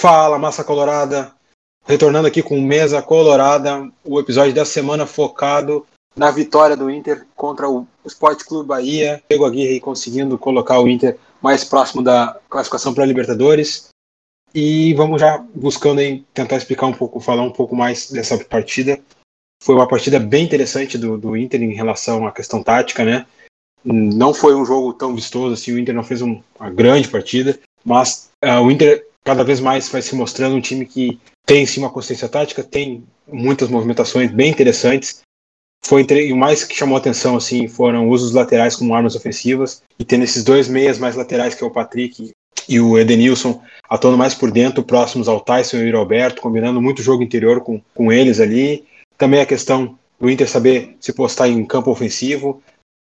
Fala, massa colorada! Retornando aqui com Mesa Colorada, o episódio da semana focado na vitória do Inter contra o Esporte Clube Bahia. Pego Aguirre conseguindo colocar o Inter mais próximo da classificação para a Libertadores. E vamos já buscando aí, tentar explicar um pouco, falar um pouco mais dessa partida. Foi uma partida bem interessante do, do Inter em relação à questão tática, né? Não foi um jogo tão vistoso assim, o Inter não fez um, uma grande partida, mas uh, o Inter cada vez mais vai se mostrando um time que tem sim uma consciência tática, tem muitas movimentações bem interessantes. Foi entre, o mais que chamou atenção assim foram os usos laterais como armas ofensivas e tendo esses dois meias mais laterais que é o Patrick e o Edenilson atuando mais por dentro, próximos ao Tyson e ao Roberto, combinando muito jogo interior com, com eles ali. Também a questão do Inter saber se postar em campo ofensivo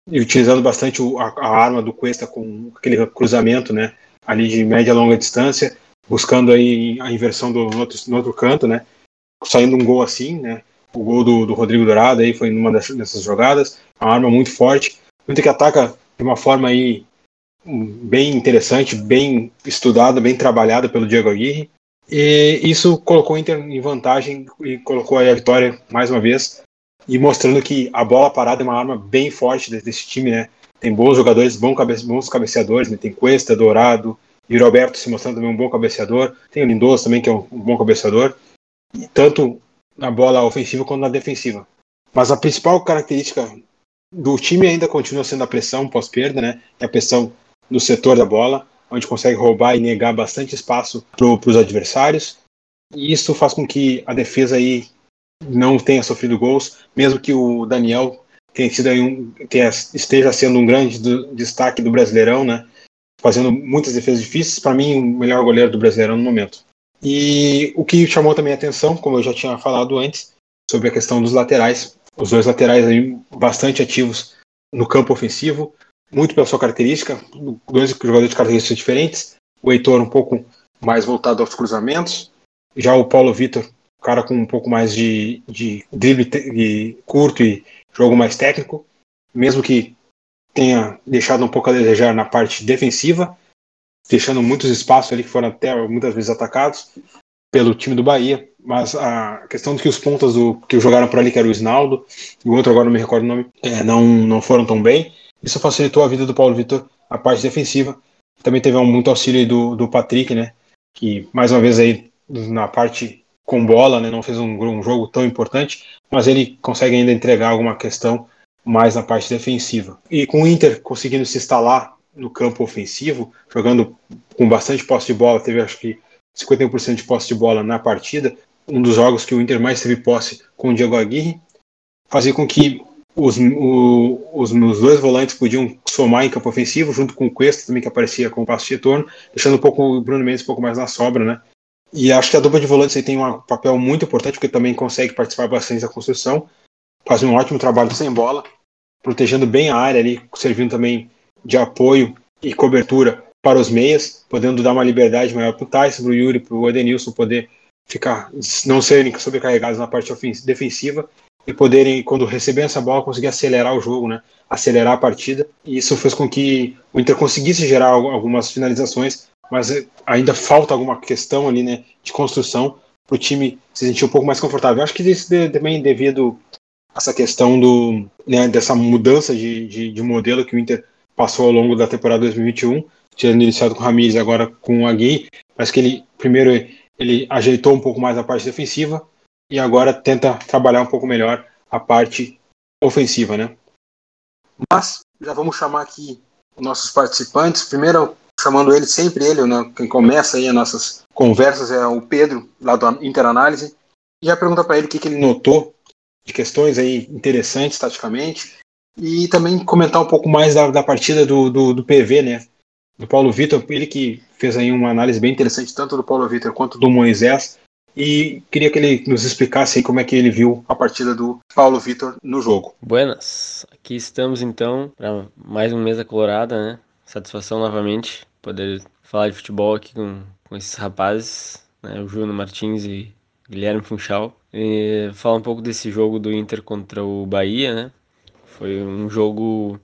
e utilizando bastante a, a arma do Cuesta com aquele cruzamento, né, ali de média e longa distância buscando aí a inversão do, no, outro, no outro canto, né? Saindo um gol assim, né? O gol do, do Rodrigo Dourado aí foi numa dessas, dessas jogadas, uma arma muito forte, muito que ataca de uma forma aí bem interessante, bem estudada, bem trabalhada pelo Diego Aguirre. E isso colocou o Inter em vantagem e colocou aí a vitória mais uma vez e mostrando que a bola parada é uma arma bem forte desse time, né? Tem bons jogadores, bons, bons cabeceadores, né? tem Cuesta, Dourado, e o Roberto se mostrando também um bom cabeceador. Tem o Lindoso também, que é um, bom cabeceador. tanto na bola ofensiva quanto na defensiva. Mas a principal característica do time ainda continua sendo a pressão pós-perda, né? É a pressão no setor da bola, onde consegue roubar e negar bastante espaço para os adversários. E isso faz com que a defesa aí não tenha sofrido gols, mesmo que o Daniel tenha sido um, tenha, esteja sendo um grande do, destaque do Brasileirão, né? Fazendo muitas defesas difíceis. Para mim, o melhor goleiro do Brasileirão no momento. E o que chamou também a atenção, como eu já tinha falado antes, sobre a questão dos laterais. Os dois laterais aí bastante ativos no campo ofensivo, muito pela sua característica, dois jogadores de características diferentes. O Heitor um pouco mais voltado aos cruzamentos, já o Paulo Vitor, cara com um pouco mais de, de drible curto e jogo mais técnico, mesmo que tenha deixado um pouco a desejar na parte defensiva, deixando muitos espaços ali que foram até muitas vezes atacados pelo time do Bahia. Mas a questão de que os pontas do, que jogaram por ali, que era o Isnaldo, e o outro agora não me recordo o nome, é, não, não foram tão bem. Isso facilitou a vida do Paulo Vitor, a parte defensiva. Também teve muito auxílio do, do Patrick, né? Que mais uma vez aí na parte com bola, né? Não fez um, um jogo tão importante, mas ele consegue ainda entregar alguma questão mais na parte defensiva. E com o Inter conseguindo se instalar no campo ofensivo, jogando com bastante posse de bola, teve acho que 51% de posse de bola na partida, um dos jogos que o Inter mais teve posse com o Diego Aguirre, fazia com que os, o, os, os dois volantes podiam somar em campo ofensivo, junto com o Cuesta também, que aparecia com o passo de retorno, deixando um pouco o Bruno Mendes um pouco mais na sobra, né? E acho que a dupla de volantes aí tem um papel muito importante, porque também consegue participar bastante da construção, faz um ótimo trabalho sem bola, protegendo bem a área ali, servindo também de apoio e cobertura para os meias, podendo dar uma liberdade maior para o Tyson, para o Yuri, para o Edenilson poder ficar, não serem sobrecarregados na parte defensiva e poderem, quando receber essa bola, conseguir acelerar o jogo, né? acelerar a partida. E isso fez com que o Inter conseguisse gerar algumas finalizações, mas ainda falta alguma questão ali né, de construção para o time se sentir um pouco mais confortável. Eu acho que isso também devido essa questão do, né, dessa mudança de, de, de, modelo que o Inter passou ao longo da temporada 2021, tendo iniciado com o Ramires agora com o Agui, mas que ele primeiro ele ajeitou um pouco mais a parte defensiva e agora tenta trabalhar um pouco melhor a parte ofensiva, né? Mas já vamos chamar aqui nossos participantes. Primeiro chamando ele sempre ele, né? Quem começa aí as nossas conversas é o Pedro lá do Interanálise. E já pergunta para ele o que, que ele notou de questões aí interessantes taticamente e também comentar um pouco mais da, da partida do, do, do, PV, né? Do Paulo Vitor, ele que fez aí uma análise bem interessante tanto do Paulo Vitor quanto do Moisés e queria que ele nos explicasse aí como é que ele viu a partida do Paulo Vitor no jogo. Buenas, aqui estamos então para mais um mesa colorada, né? Satisfação novamente poder falar de futebol aqui com, com esses rapazes, né? O Júnior Martins e Guilherme Funchal. E falar um pouco desse jogo do Inter contra o Bahia, né? Foi um jogo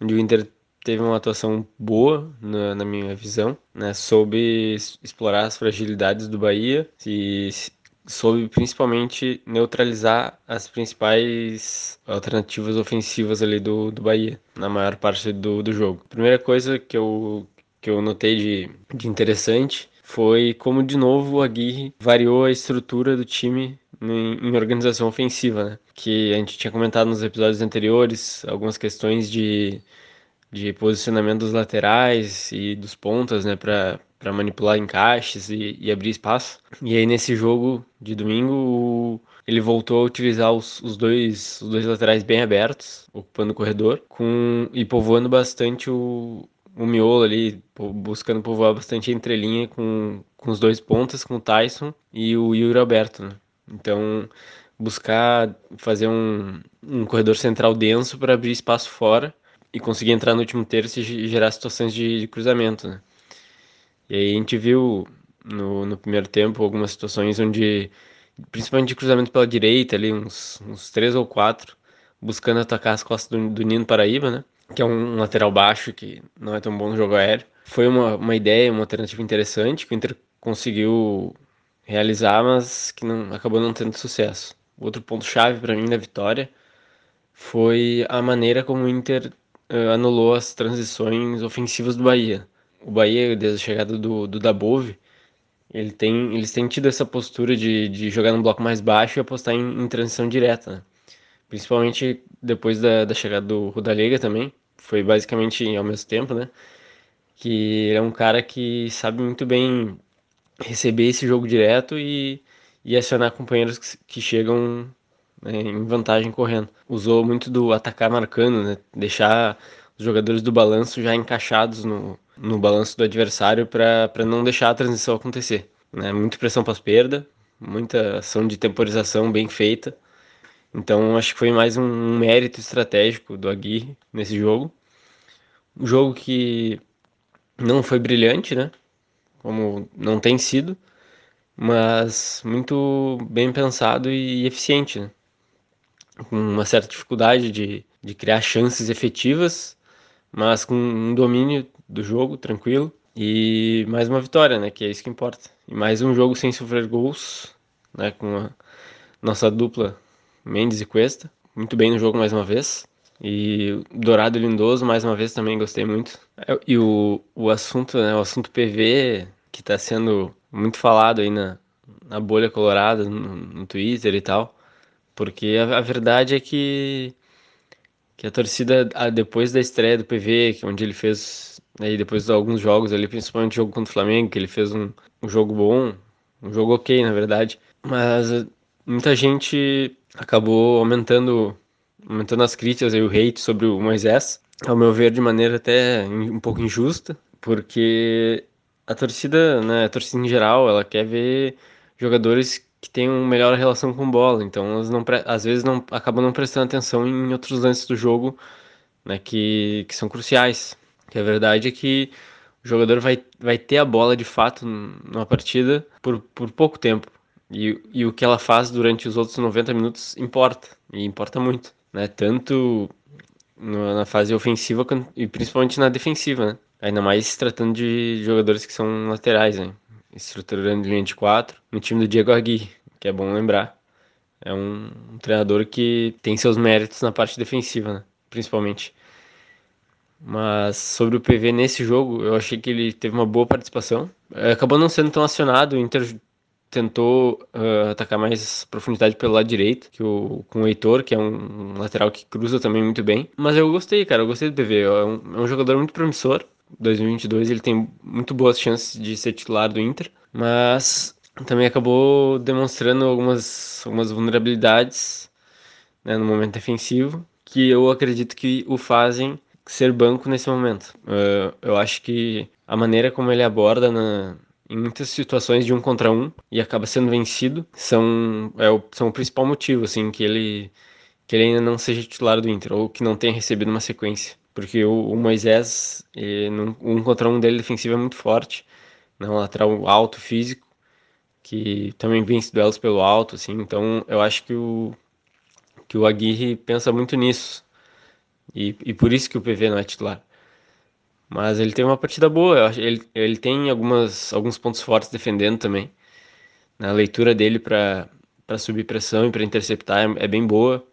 onde o Inter teve uma atuação boa na, na minha visão, né? Soube explorar as fragilidades do Bahia e soube principalmente neutralizar as principais alternativas ofensivas ali do, do Bahia na maior parte do, do jogo. Primeira coisa que eu, que eu notei de, de interessante foi como de novo o Aguirre variou a estrutura do time em, em organização ofensiva, né? Que a gente tinha comentado nos episódios anteriores, algumas questões de de posicionamento dos laterais e dos pontas, né, para manipular encaixes e, e, abrir espaço. E aí nesse jogo de domingo ele voltou a utilizar os, os, dois, os dois laterais bem abertos, ocupando o corredor, com e povoando bastante o, o miolo ali, buscando povoar bastante a entrelinha com, com os dois pontas, com o Tyson e o Yuri Alberto. Né? Então buscar fazer um, um corredor central denso para abrir espaço fora e conseguir entrar no último terço e gerar situações de, de cruzamento, né? E aí a gente viu no, no primeiro tempo algumas situações onde, principalmente de cruzamento pela direita, ali uns, uns três ou quatro, buscando atacar as costas do, do Nino Paraíba, né? Que é um, lateral baixo que não é tão bom no jogo aéreo. Foi uma, uma ideia, uma alternativa interessante que o Inter conseguiu realizar, mas que não acabou não tendo sucesso. Outro ponto chave para mim da vitória foi a maneira como o Inter uh, anulou as transições ofensivas do Bahia. O Bahia, desde a chegada do, do Dabove, ele tem, eles têm tido essa postura de, de jogar num bloco mais baixo e apostar em, em transição direta. Né? Principalmente depois da, da chegada do Rudalega também. Foi basicamente ao mesmo tempo, né? Que é um cara que sabe muito bem receber esse jogo direto e, e acionar companheiros que, que chegam né, em vantagem correndo. Usou muito do atacar marcando, né, deixar os jogadores do balanço já encaixados no, no balanço do adversário para não deixar a transição acontecer. Né? Muita pressão pós-perda, muita ação de temporização bem feita. Então acho que foi mais um, mérito estratégico do Aguirre nesse jogo. Um jogo que não foi brilhante, né? Como não tem sido, mas muito bem pensado e eficiente. Né? com uma certa dificuldade de, de criar chances efetivas, mas com um domínio do jogo tranquilo e mais uma vitória, né, que é isso que importa. E mais um jogo sem sofrer gols, né, com a nossa dupla Mendes e Cuesta, muito bem no jogo mais uma vez. E Dourado e Lindoso, mais uma vez, também gostei muito. E o, o assunto, né, o assunto PV, que está sendo muito falado aí na, na bolha colorada, no, no Twitter e tal, porque a, a verdade é que, que a torcida, depois da estreia do PV, é onde ele fez, aí depois de alguns jogos ali, principalmente o jogo contra o Flamengo, que ele fez um, um jogo bom, um jogo ok, na verdade, mas eh, muita gente acabou aumentando, aumentando as críticas e o hate sobre o Moisés, ao meu ver, de maneira até um pouco injusta, porque a torcida, né, a torcida em geral, ela quer ver jogadores que uma melhor relação com bola, então elas não às vezes não acabam não prestando atenção em outros lances do jogo, né, que, que são cruciais. Que a verdade é que o jogador vai, vai ter a bola de fato numa partida por, por pouco tempo. E, e o que ela faz durante os outros 90 minutos importa, e importa muito, né? Tanto na fase ofensiva e principalmente na defensiva, né? Ainda mais tratando de jogadores que são laterais, né? estruturando linha de quatro, no time do Diego Aguirre, que é bom lembrar. É um, um treinador que tem seus méritos na parte defensiva, né? principalmente. Mas sobre o PV nesse jogo, eu achei que ele teve uma boa participação. É, acabou não sendo tão acionado, o Inter tentou uh, atacar mais profundidade pelo lado direito, que o, com o Heitor, que é um, lateral que cruza também muito bem. Mas eu gostei, cara, eu gostei do PV. É um, é um jogador muito promissor. 2022 ele tem muito boas chances de ser titular do Inter, mas também acabou demonstrando algumas, algumas vulnerabilidades né, no momento defensivo que eu acredito que o fazem ser banco nesse momento. Uh, eu acho que a maneira como ele aborda na, em muitas situações de um contra um e acaba sendo vencido são, é o, são o principal motivo assim que ele que ele ainda não seja titular do Inter ou que não tenha recebido uma sequência porque o, o Moisés, ele, um contra um dele defensivo é muito forte, né? um lateral alto, físico, que também vence duelos pelo alto, assim, então eu acho que o, que o Aguirre pensa muito nisso, e, e por isso que o PV não é titular. Mas ele tem uma partida boa, ele, ele tem algumas, alguns pontos fortes defendendo também. A leitura dele para subir pressão e para interceptar é, é, bem boa.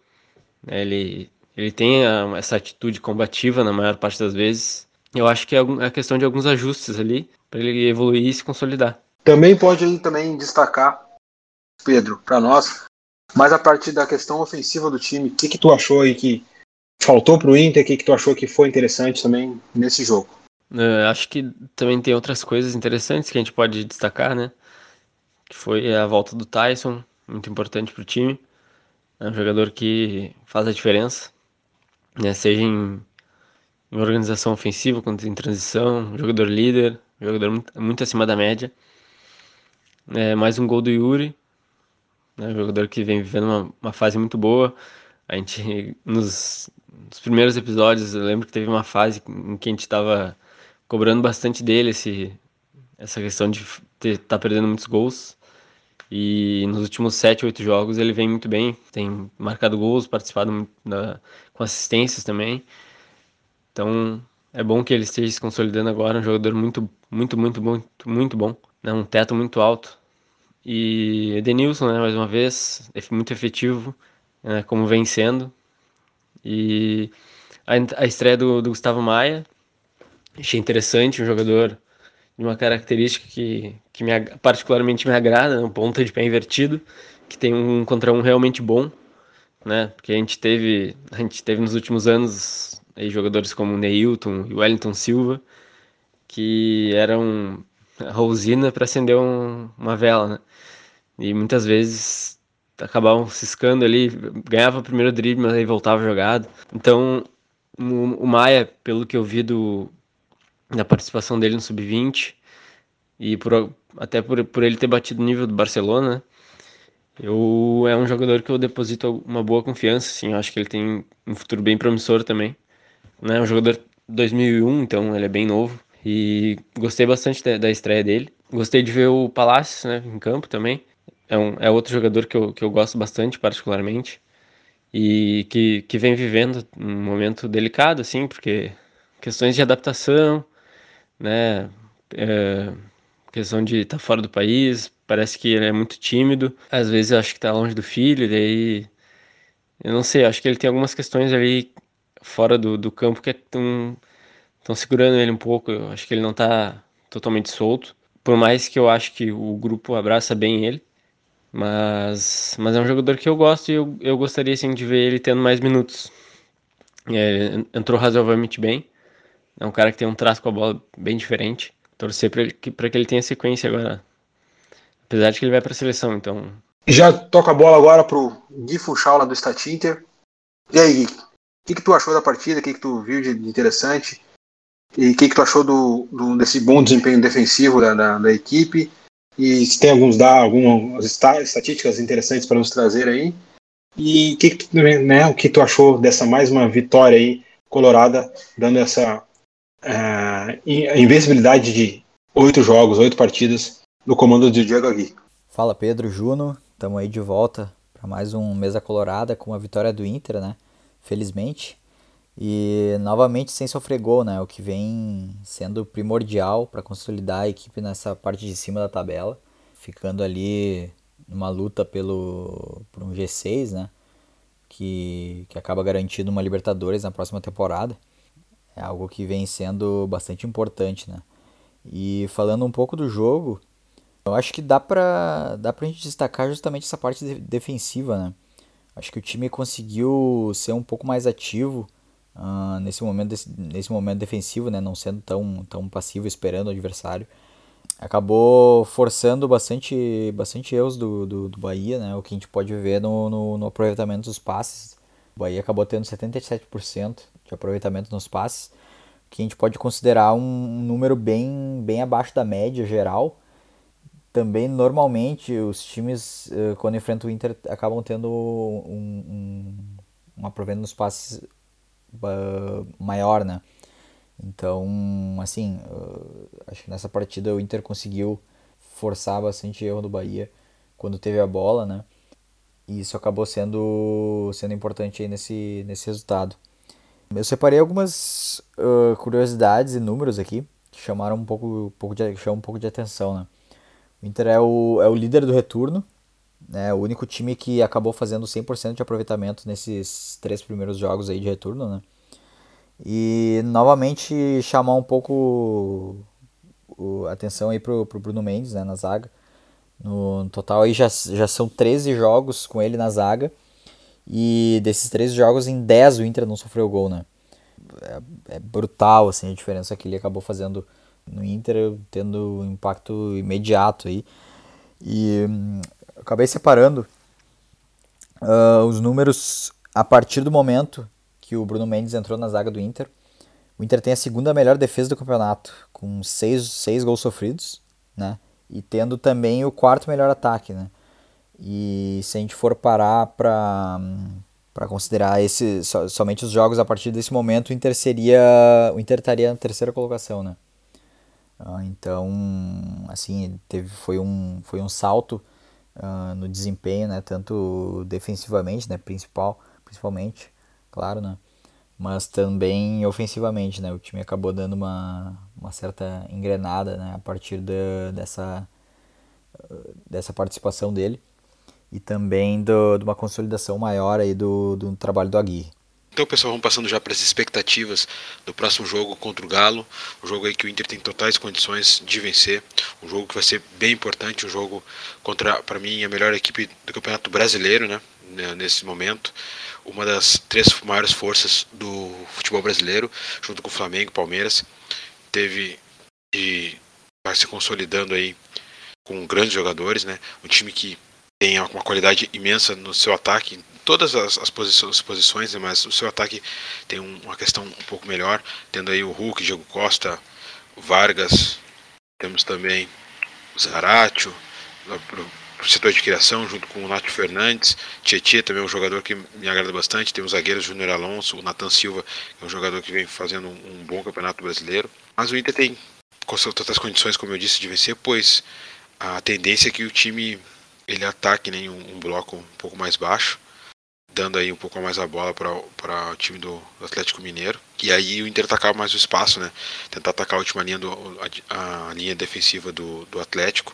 Ele, ele tem a, essa atitude combativa na maior parte das vezes. Eu acho que é a é questão de alguns ajustes ali para ele evoluir e se consolidar. Também pode também destacar, Pedro, para nós, mas a partir da questão ofensiva do time, o que, que tu achou aí que faltou para o Inter? O que, que tu achou que foi interessante também nesse jogo? Uh, acho que também tem outras coisas interessantes que a gente pode destacar, né? Que foi a volta do Tyson, muito importante para o time. É um jogador que faz a diferença, né? Seja em, em organização ofensiva, quanto em transição, jogador líder, jogador muito, muito acima da média. É, mais um gol do Yuri, né? jogador que vem vivendo uma, uma fase muito boa. A gente, nos, nos primeiros episódios, eu lembro que teve uma fase em que a gente estava cobrando bastante dele esse, essa questão de estar tá perdendo muitos gols. E nos últimos 7, 8 jogos ele vem muito bem, tem marcado gols, participado da, com assistências também. Então é bom que ele esteja se consolidando agora, um jogador muito, muito, muito, muito, muito bom, né? um teto muito alto. E Edenilson, né, mais uma vez, muito efetivo, né, como vem sendo. E a, a estreia do, do Gustavo Maia, achei interessante, um jogador de uma característica que, que me, particularmente me agrada, um ponta de pé invertido, que tem um contra um realmente bom, né? Porque a gente teve, a gente teve nos últimos anos aí, jogadores como Neilton e Wellington Silva, que eram a usina para acender um, uma vela, né? E muitas vezes acabavam ciscando ali, ganhava o primeiro drible, mas aí voltava jogado. Então, o, Maia, pelo que eu vi do, da participação dele no Sub-20, e por, até por, por ele ter batido o nível do Barcelona, eu, é um jogador que eu deposito uma boa confiança, assim, eu acho que ele tem um futuro bem promissor também. Né? É um jogador 2001, então ele é bem novo. E gostei bastante da, da estreia dele. Gostei de ver o Palácio né, em campo também. É, um, é outro jogador que eu, que eu gosto bastante, particularmente. E que, que vem vivendo um momento delicado, assim, porque questões de adaptação, né? É, questão de estar tá fora do país, parece que ele é muito tímido. Às vezes eu acho que está longe do filho, e daí. Eu não sei, acho que ele tem algumas questões ali fora do, do campo que estão estão segurando ele um pouco. Eu acho que ele não está totalmente solto. Por mais que eu acho que o grupo abraça bem ele. Mas, mas é um jogador que eu gosto e eu, eu gostaria sim de ver ele tendo mais minutos. É, entrou razoavelmente bem. É um cara que tem um traço com a bola bem diferente. Torcer para que, que ele tenha sequência agora. Apesar de que ele vai para a seleção, então. Já toca a bola agora pro Gui Funchal do Statinter. E aí, Gui? O que, que tu achou da partida? O que, que tu viu de interessante? E o que, que tu achou do, do, desse bom desempenho defensivo da, da, da equipe? E se tem alguns dar algumas estatísticas interessantes para nos trazer aí. E que, né, o que tu achou dessa mais uma vitória aí colorada, dando essa uh, invencibilidade de oito jogos, oito partidas no comando de Diego Agui. Fala Pedro, Juno, estamos aí de volta para mais um mesa colorada com a vitória do Inter, né? Felizmente. E novamente sem sofrer gol, né? O que vem sendo primordial para consolidar a equipe nessa parte de cima da tabela, ficando ali numa luta pelo por um G6, né? Que, que acaba garantindo uma Libertadores na próxima temporada. É algo que vem sendo bastante importante, né? E falando um pouco do jogo, eu acho que dá pra, dá pra gente destacar justamente essa parte de, defensiva, né? Acho que o time conseguiu ser um pouco mais ativo uh, nesse, momento, nesse momento defensivo, né, não sendo tão, tão passivo esperando o adversário. Acabou forçando bastante, bastante erros do, do, do Bahia, né, o que a gente pode ver no, no, no aproveitamento dos passes. O Bahia acabou tendo 77% de aproveitamento nos passes, que a gente pode considerar um número bem, bem abaixo da média geral. Também, normalmente, os times, eh, quando enfrentam o Inter, acabam tendo um, um, um aproveitamento nos passes maior, né? Então, assim, uh, acho que nessa partida o Inter conseguiu forçar bastante erro do Bahia quando teve a bola, né? E isso acabou sendo, sendo importante aí nesse, nesse resultado. Eu separei algumas uh, curiosidades e números aqui que chamaram um pouco, um pouco de, chamam um pouco de atenção, né? O Inter é o, é o líder do retorno, né? O único time que acabou fazendo 100% de aproveitamento nesses três primeiros jogos aí de retorno, né? E novamente chamar um pouco o, atenção aí pro, pro Bruno Mendes, né, na zaga. No, no, total aí já, já são 13 jogos com ele na zaga. E desses 13 jogos, em 10 o Inter não sofreu gol, né? É, é brutal assim, a diferença que ele acabou fazendo no Inter, tendo um impacto imediato aí. E acabei separando uh, os números a partir do momento que o Bruno Mendes entrou na zaga do Inter. O Inter tem a segunda melhor defesa do campeonato, com seis, seis gols sofridos, né? E tendo também o quarto melhor ataque, né? E se a gente for parar para para considerar esse, somente os jogos a partir desse momento, o Inter seria o Inter estaria na terceira colocação, né? Ah, então, assim, teve foi um foi um salto uh, no desempenho, né? Tanto defensivamente, né? Principal, principalmente, claro, né? Mas também ofensivamente, né? O time acabou dando uma, uma certa engrenada, né? A partir da, dessa, dessa participação dele e também do, de uma consolidação maior aí do, do trabalho do Aguirre. Então, pessoal, vamos passando já para as expectativas do próximo jogo contra o Galo. Um jogo aí que o Inter tem totais condições de vencer. Um jogo que vai ser bem importante. Um jogo contra, para mim, a melhor equipe do Campeonato Brasileiro, né? Nesse momento. Uma das três maiores forças do futebol brasileiro, junto com o Flamengo e Palmeiras. Teve e vai se consolidando aí com grandes jogadores, né? Um time que tem uma qualidade imensa no seu ataque, todas as, as posições, posições né, mas o seu ataque tem um, uma questão um pouco melhor, tendo aí o Hulk, Diego Costa, Vargas, temos também o Zaratio, o setor de criação, junto com o Nath Fernandes, Tietchan também é um jogador que me agrada bastante, tem o zagueiro Júnior Alonso, o Nathan Silva, que é um jogador que vem fazendo um, um bom campeonato brasileiro, mas o Inter tem todas as condições, como eu disse, de vencer, pois a tendência é que o time ele ataque nem um, um bloco um pouco mais baixo, dando aí um pouco mais a bola para o time do, Atlético Mineiro. E aí o Inter atacar mais o espaço, né? Tentar atacar a última linha, do, a, a linha defensiva do, do Atlético.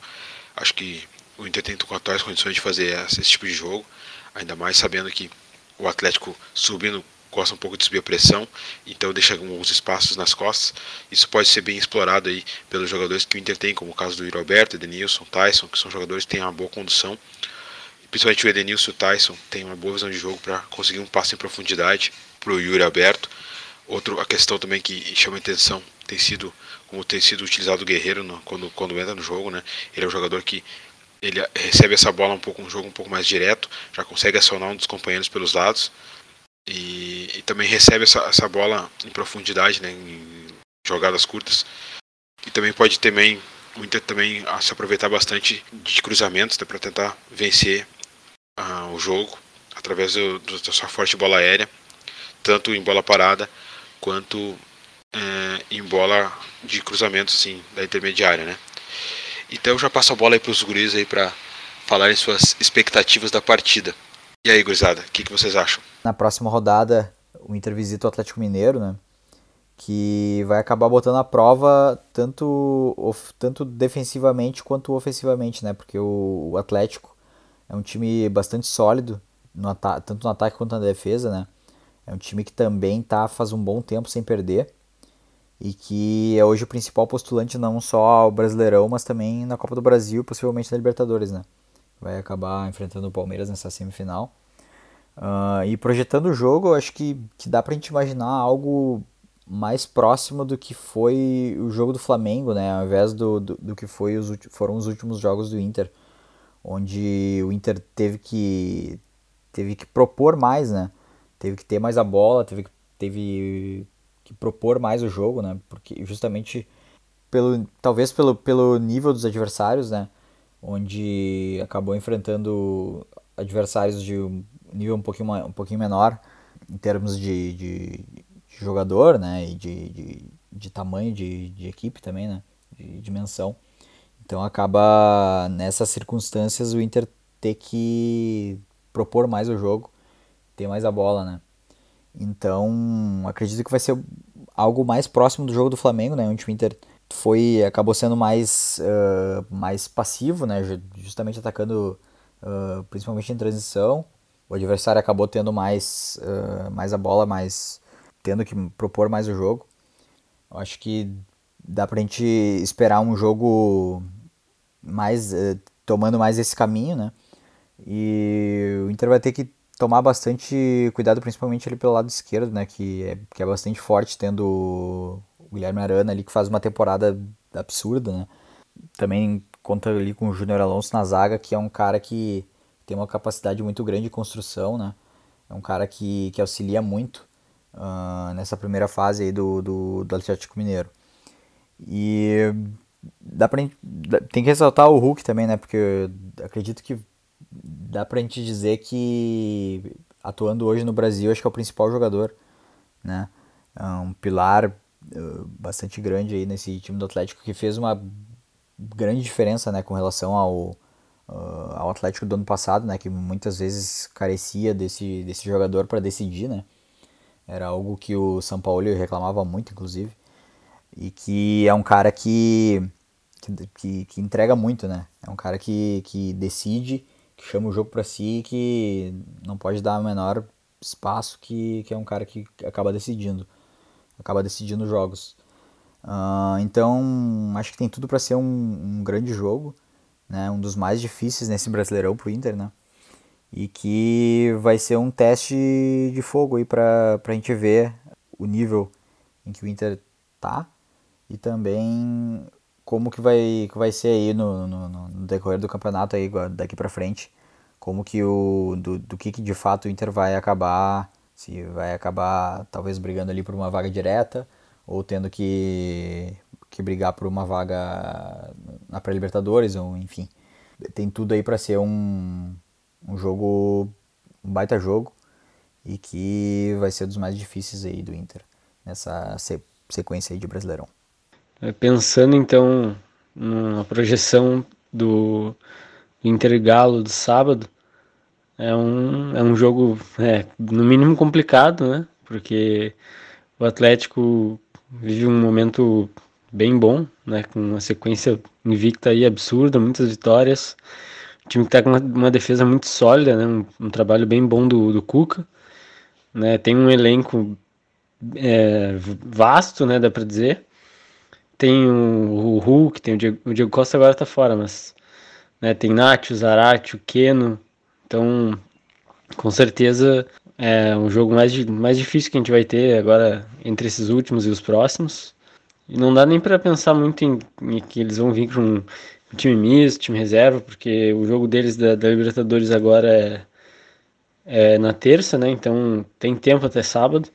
Acho que o Inter tem totais condições de fazer esse, esse tipo de jogo, ainda mais sabendo que o Atlético subindo gosta um pouco de subir a pressão, então deixa alguns espaços nas costas. Isso pode ser bem explorado aí pelos jogadores que o Inter tem, como o caso do Yuri Alberto, Edenilson, Tyson, que são jogadores que têm uma boa condução principalmente o Edenilson Tyson tem uma boa visão de jogo para conseguir um passe em profundidade para o Yuri Aberto. Outro, a questão também que chama atenção tem sido como tem sido utilizado o Guerreiro no, quando, quando entra no jogo, né? Ele é um jogador que ele recebe essa bola um pouco um jogo um pouco mais direto, já consegue acionar um dos companheiros pelos lados e, e também recebe essa, essa bola em profundidade, né? Em jogadas curtas e também pode também muita também se aproveitar bastante de cruzamentos né, para tentar vencer uh, o jogo através do, do, da sua forte bola aérea, tanto em bola parada quanto é, em bola de cruzamento assim, da intermediária. Né? Então já passo a bola aí para os guris aí para falarem suas expectativas da partida. E aí, gurizada, o que, que vocês acham? Na próxima rodada, o Inter visita o Atlético Mineiro, né? Que vai acabar botando a prova tanto, tanto defensivamente quanto ofensivamente, né? Porque o, o Atlético é um time bastante sólido, no tanto no ataque quanto na defesa, né? É um time que também tá faz um bom tempo sem perder e que é hoje o principal postulante não só ao Brasileirão, mas também na Copa do Brasil, possivelmente na Libertadores, né? Vai acabar enfrentando o Palmeiras nessa semifinal. Uh, e projetando o jogo, eu acho que, que dá pra gente imaginar algo mais próximo do que foi o jogo do Flamengo, né? Ao invés do, do, do que foi os, foram os últimos jogos do Inter onde o Inter teve que teve que propor mais, né? Teve que ter mais a bola, teve que, teve que propor mais o jogo, né? Porque justamente pelo talvez pelo, pelo nível dos adversários, né? Onde acabou enfrentando adversários de um nível um pouquinho, um pouquinho menor em termos de, de, de jogador, né? E de, de, de tamanho de, de equipe também, né? De dimensão. Então acaba nessas circunstâncias o Inter ter que propor mais o jogo, ter mais a bola, né? Então, acredito que vai ser algo mais próximo do jogo do Flamengo, né? Onde o Inter foi acabou sendo mais, uh, mais passivo, né? Justamente atacando uh, principalmente em transição. O adversário acabou tendo mais, uh, mais a bola, mais tendo que propor mais o jogo. Eu acho que dá pra gente esperar um jogo mais tomando mais esse caminho, né? E o Inter vai ter que tomar bastante cuidado, principalmente ali pelo lado esquerdo, né? Que é, que é bastante forte, tendo o Guilherme Arana ali, que faz uma temporada absurda, né? Também conta ali com o Júnior Alonso na zaga, que é um cara que tem uma capacidade muito grande de construção, né? É um cara que, que auxilia muito uh, nessa primeira fase aí do, do, do Atlético Mineiro. E dá pra, tem que ressaltar o Hulk também, né? Porque acredito que dá pra gente dizer que atuando hoje no Brasil, acho que é o principal jogador, né? É um pilar uh, bastante grande aí nesse time do Atlético que fez uma grande diferença, né, com relação ao, uh, ao Atlético do ano passado, né, que muitas vezes carecia desse, desse jogador para decidir, né? Era algo que o São Paulo reclamava muito, inclusive, e que é um cara que que, que entrega muito, né? É um cara que, que decide que chama o jogo para si e que não pode dar o menor espaço, que, que é um cara que acaba decidindo, acaba decidindo jogos. Uh, então, acho que tem tudo para ser um, um, grande jogo, né? um dos mais difíceis nesse Brasileirão pro Inter, né? E que vai ser um teste de fogo aí para a gente ver o nível em que o Inter tá e também como que vai, que vai ser aí no, no, no decorrer do campeonato aí daqui para frente, como que o do, do que, que de fato o Inter vai acabar, se vai acabar talvez brigando ali por uma vaga direta ou tendo que, que brigar por uma vaga na pré-libertadores ou enfim. Tem tudo aí para ser um, um jogo um baita jogo e que vai ser dos mais difíceis aí do Inter nessa sequência aí de Brasileirão. É, pensando então na projeção do Inter Galo do sábado, é um, é um jogo é, no mínimo complicado, né? Porque o Atlético vive um momento bem bom, né? Com uma sequência invicta aí absurda, muitas vitórias. O time que tá com uma, uma defesa muito sólida, né? Um, um, trabalho bem bom do, do Cuca. Né? Tem um elenco é, vasto, né? Dá para dizer. Tem o, Hulk, tem o Diego, o Diego, Costa agora tá fora, mas né, tem Nacho, Zarate, o Keno. Então, com certeza é um jogo mais, mais difícil que a gente vai ter agora entre esses últimos e os próximos. E não dá nem para pensar muito em, em, que eles vão vir com um time misto, time reserva, porque o jogo deles da, da Libertadores agora é, é na terça, né? Então tem tempo até sábado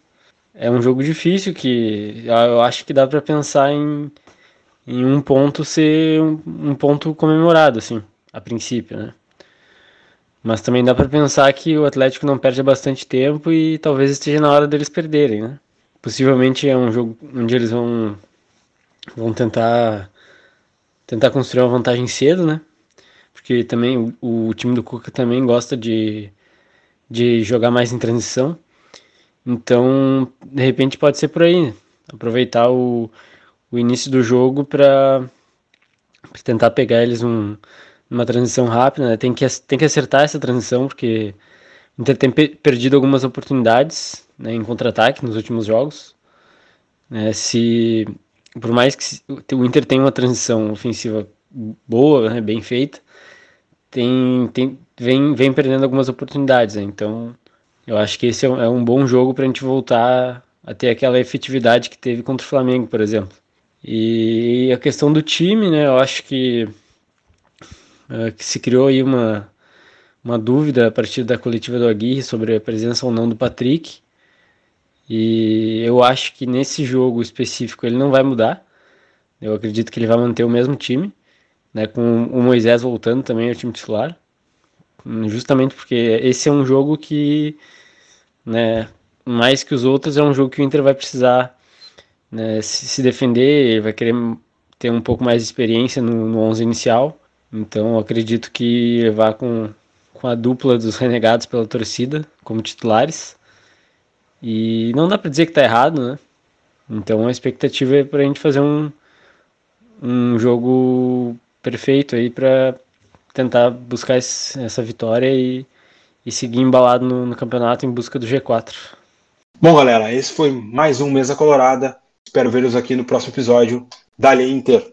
é um jogo difícil que eu acho que dá para pensar em, em um ponto ser um, um, ponto comemorado, assim, a princípio, né? Mas também dá para pensar que o Atlético não perde há bastante tempo e talvez esteja na hora deles perderem, né? Possivelmente é um jogo onde eles vão vão tentar tentar construir uma vantagem cedo, né? Porque também o, o time do Cuca também gosta de, de jogar mais em transição. Então, de repente pode ser por aí, né? aproveitar o, o início do jogo para tentar pegar eles um, uma transição rápida, né? tem, que, tem que acertar essa transição, porque o Inter tem perdido algumas oportunidades né, em contra-ataque nos últimos jogos. Né? Se, por mais que o Inter tenha uma transição ofensiva boa, né, bem feita, tem, tem, vem, vem perdendo algumas oportunidades. Né? Então, eu acho que esse é um, é bom jogo para a gente voltar a ter aquela efetividade que teve contra o Flamengo, por exemplo. E a questão do time, né? Eu acho que, é, que se criou aí uma, uma dúvida a partir da coletiva do Aguirre sobre a presença ou não do Patrick. E eu acho que nesse jogo específico ele não vai mudar. Eu acredito que ele vai manter o mesmo time, né, com o Moisés voltando também ao time titular justamente porque esse é um jogo que, né, mais que os outros, é um jogo que o Inter vai precisar né, se, defender, vai querer ter um pouco mais de experiência no, no 11 inicial. Então, acredito que vá com, com a dupla dos renegados pela torcida como titulares. E não dá para dizer que tá errado, né? Então a expectativa é pra gente fazer um, um jogo perfeito aí para tentar buscar esse, essa vitória e, e seguir embalado no, no campeonato em busca do G4. Bom, galera, esse foi mais um Mesa Colorada. Espero vê-los aqui no próximo episódio. Dali Inter!